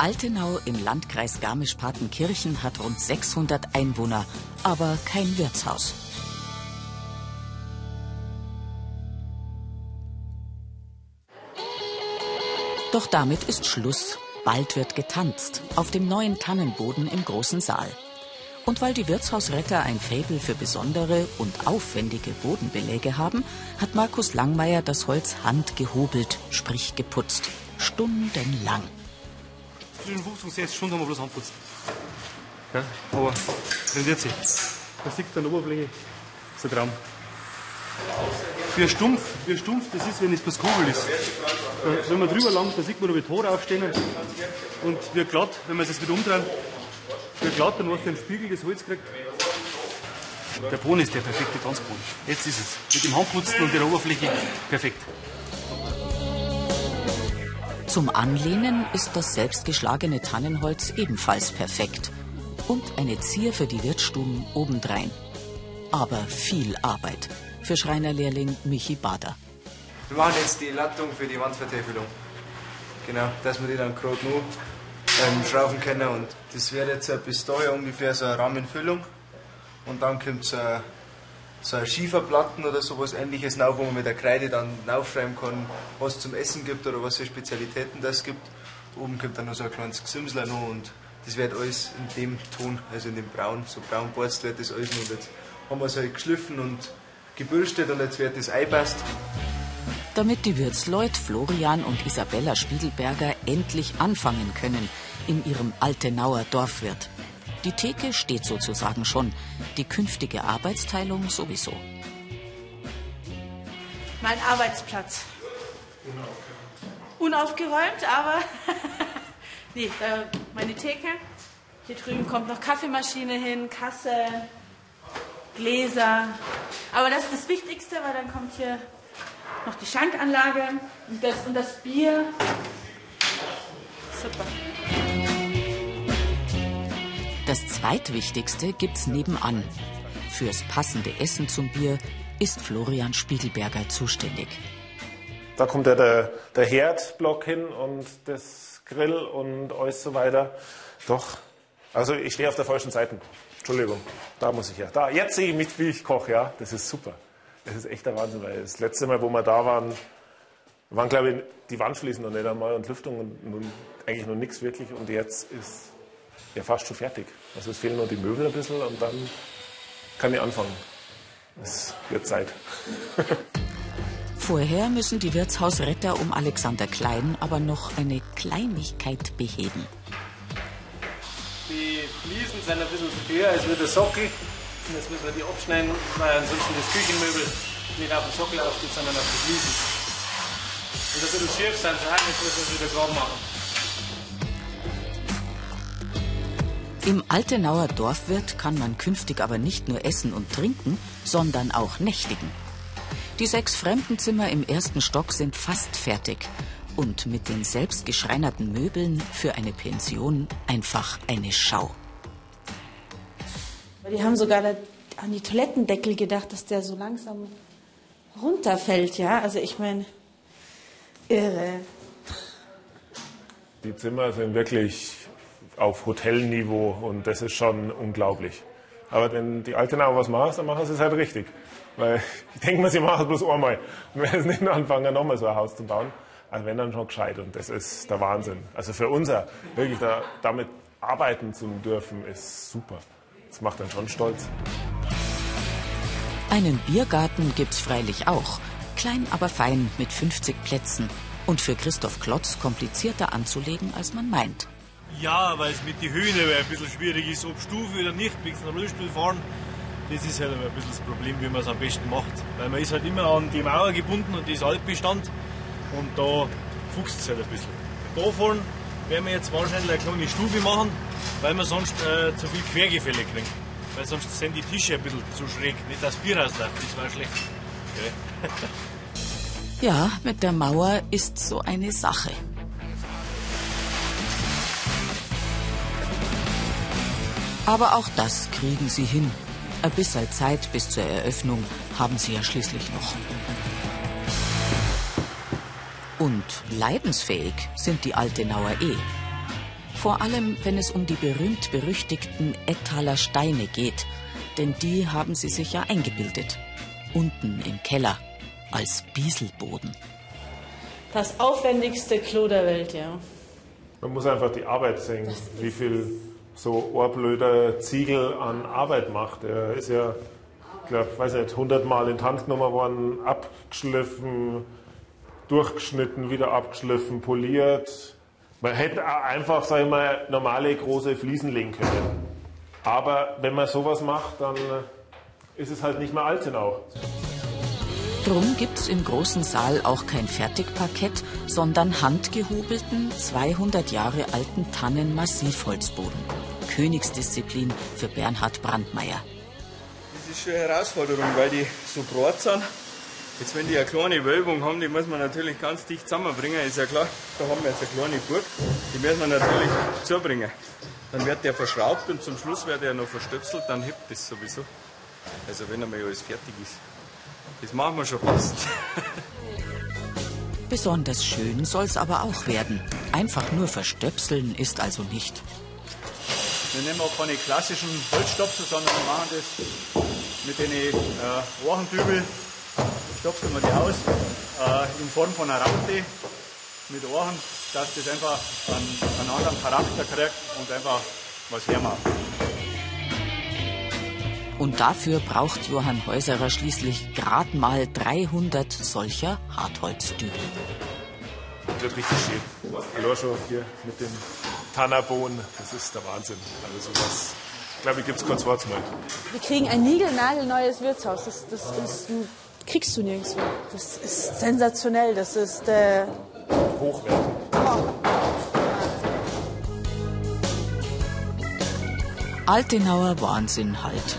Altenau im Landkreis Garmisch-Partenkirchen hat rund 600 Einwohner, aber kein Wirtshaus. Doch damit ist Schluss. Bald wird getanzt auf dem neuen Tannenboden im großen Saal. Und weil die Wirtshausretter ein Faible für besondere und aufwendige Bodenbeläge haben, hat Markus Langmeier das Holz handgehobelt, sprich geputzt. Stundenlang. Zwischen 15 und 60 Stunden haben wir bloß anputzt. Ja, aber rendiert sich. Man sieht an der Oberfläche, das ist ein Traum. Wie stumpf, wie stumpf das ist, wenn es bloß Kugel ist. Wenn man drüber langt, da sieht man noch wie Tore aufstehen. Und wie glatt, wenn man es wieder umdreht, wie glatt, dann hast du den Spiegel das Holz kriegt. Der Boden ist der perfekte Tanzboden. Jetzt ist es. Mit dem Handputzen und der Oberfläche perfekt. Zum Anlehnen ist das selbstgeschlagene Tannenholz ebenfalls perfekt. Und eine Zier für die Wirtsstuben obendrein. Aber viel Arbeit für Schreinerlehrling Michi Bader. Wir machen jetzt die Lattung für die Wandvertäfelung. Genau, dass wir die dann gerade nur ähm, schrauben können. Und das wäre jetzt bis daher ungefähr so eine Rahmenfüllung. Und dann kommt so ein, so Schieferplatten oder sowas ähnliches drauf, wo man mit der Kreide dann aufschreiben kann, was es zum Essen gibt oder was für Spezialitäten das gibt. Oben kommt dann noch so ein kleines Gesimsler noch und das wird alles in dem Ton, also in dem Braun, so braun borzt wird das alles noch. Und jetzt haben wir es halt geschliffen und gebürstet und jetzt wird das eingepasst. Damit die Wirtsleut Florian und Isabella Spiegelberger endlich anfangen können in ihrem Altenauer Dorfwirt. Die Theke steht sozusagen schon, die künftige Arbeitsteilung sowieso. Mein Arbeitsplatz. Unaufgeräumt, aber nee, da meine Theke. Hier drüben kommt noch Kaffeemaschine hin, Kasse, Gläser. Aber das ist das Wichtigste, weil dann kommt hier noch die Schankanlage und das, und das Bier. Super. Das zweitwichtigste gibt's nebenan. Fürs passende Essen zum Bier ist Florian Spiegelberger zuständig. Da kommt ja der, der Herdblock hin und das Grill und alles so weiter. Doch, also ich stehe auf der falschen Seite. Entschuldigung, da muss ich her. Da, jetzt sehe ich mich, wie ich koche, ja. Das ist super. Das ist echt der Wahnsinn, weil das letzte Mal, wo wir da waren, waren, glaube ich, die Wandfliesen noch nicht einmal und Lüftung und, und eigentlich noch nichts wirklich. Und jetzt ist ja fast schon fertig. Also es fehlen nur die Möbel ein bisschen und dann kann ich anfangen. Es wird Zeit. Vorher müssen die Wirtshausretter um Alexander Klein aber noch eine Kleinigkeit beheben. Die Fliesen sind ein bisschen höher als der Sockel. Und jetzt müssen wir die abschneiden, weil ansonsten das Küchenmöbel nicht auf dem Sockel aufsteht, sondern auf den Fliesen. Und ein bisschen schief sind jetzt müssen wir es wieder gerade machen. Im Altenauer Dorfwirt kann man künftig aber nicht nur essen und trinken, sondern auch nächtigen. Die sechs Fremdenzimmer im ersten Stock sind fast fertig und mit den selbstgeschreinerten Möbeln für eine Pension einfach eine Schau. Die haben sogar an die Toilettendeckel gedacht, dass der so langsam runterfällt, ja. Also ich meine, irre. Die Zimmer sind wirklich auf Hotelniveau und das ist schon unglaublich. Aber wenn die Altenauer was machen, dann machen sie es halt richtig. Weil ich denke mir, sie machen es bloß einmal. Und wenn sie nicht anfangen, nochmal so ein Haus zu bauen, also wenn dann schon gescheit. Und das ist der Wahnsinn. Also für uns wirklich da, damit arbeiten zu dürfen, ist super. Das macht dann schon stolz. Einen Biergarten gibt's freilich auch. Klein, aber fein mit 50 Plätzen. Und für Christoph Klotz komplizierter anzulegen, als man meint. Ja, weil es mit den Höhen ein bisschen schwierig ist, ob Stufe oder nicht, wegen einem Rollstuhl fahren. Das ist halt ein bisschen das Problem, wie man es am besten macht. Weil man ist halt immer an die Mauer gebunden und die ist Altbestand. Und da fuchst es halt ein bisschen. Da vorne werden wir jetzt wahrscheinlich eine kleine Stufe machen, weil wir sonst äh, zu viel Quergefälle kriegen. Weil sonst sind die Tische ein bisschen zu schräg. Nicht das Bier rausläuft, das war schlecht. Okay. Ja, mit der Mauer ist so eine Sache. Aber auch das kriegen sie hin. Ein bisschen Zeit bis zur Eröffnung haben sie ja schließlich noch. Und leidensfähig sind die Altenauer eh. Vor allem, wenn es um die berühmt-berüchtigten Ettaler Steine geht. Denn die haben sie sich ja eingebildet. Unten im Keller. Als Bieselboden. Das aufwendigste Klo der Welt, ja. Man muss einfach die Arbeit sehen, wie viel so ohrblöder Ziegel an Arbeit macht. Er ist ja, ich glaube, weiß nicht, hundertmal in die Hand genommen worden, abgeschliffen, durchgeschnitten, wieder abgeschliffen, poliert. Man hätte einfach, sag ich mal, normale große Fliesen legen können. Aber wenn man sowas macht, dann ist es halt nicht mehr Altenau. Drum gibt's im großen Saal auch kein Fertigparkett, sondern handgehobelten, 200 Jahre alten Tannen-Massivholzboden. Königsdisziplin für Bernhard Brandmeier. Das ist schon eine Herausforderung, weil die so breit sind. Jetzt, wenn die eine kleine Wölbung haben, die muss man natürlich ganz dicht zusammenbringen. Ist ja klar, da haben wir jetzt eine kleine Burg, die müssen wir natürlich zubringen. Dann wird der verschraubt und zum Schluss wird er noch verstöpselt, dann hebt das sowieso. Also wenn einmal alles fertig ist. Das machen wir schon fast. Besonders schön soll's aber auch werden. Einfach nur verstöpseln ist also nicht. Wir nehmen auch keine klassischen Holzstopsel, sondern wir machen das mit den äh, Ohrendübel. Stopseln wir die aus äh, in Form von einer Raute mit Ohren, dass das einfach einen, einen anderen Charakter kriegt und einfach was hermacht. Und dafür braucht Johann Häuserer schließlich gerade mal 300 solcher Hartholzdübel. Das wird richtig schön. Hallo schon hier mit dem Tannerbohnen, das ist der Wahnsinn. Also sowas, glaube ich, gibt es kurz Wort mal. Wir kriegen ein niegelnagelneues Wirtshaus. Das, das, das kriegst du nirgendwo. Das ist sensationell. Das ist äh, Hochwertig. Altenauer Wahnsinn halt.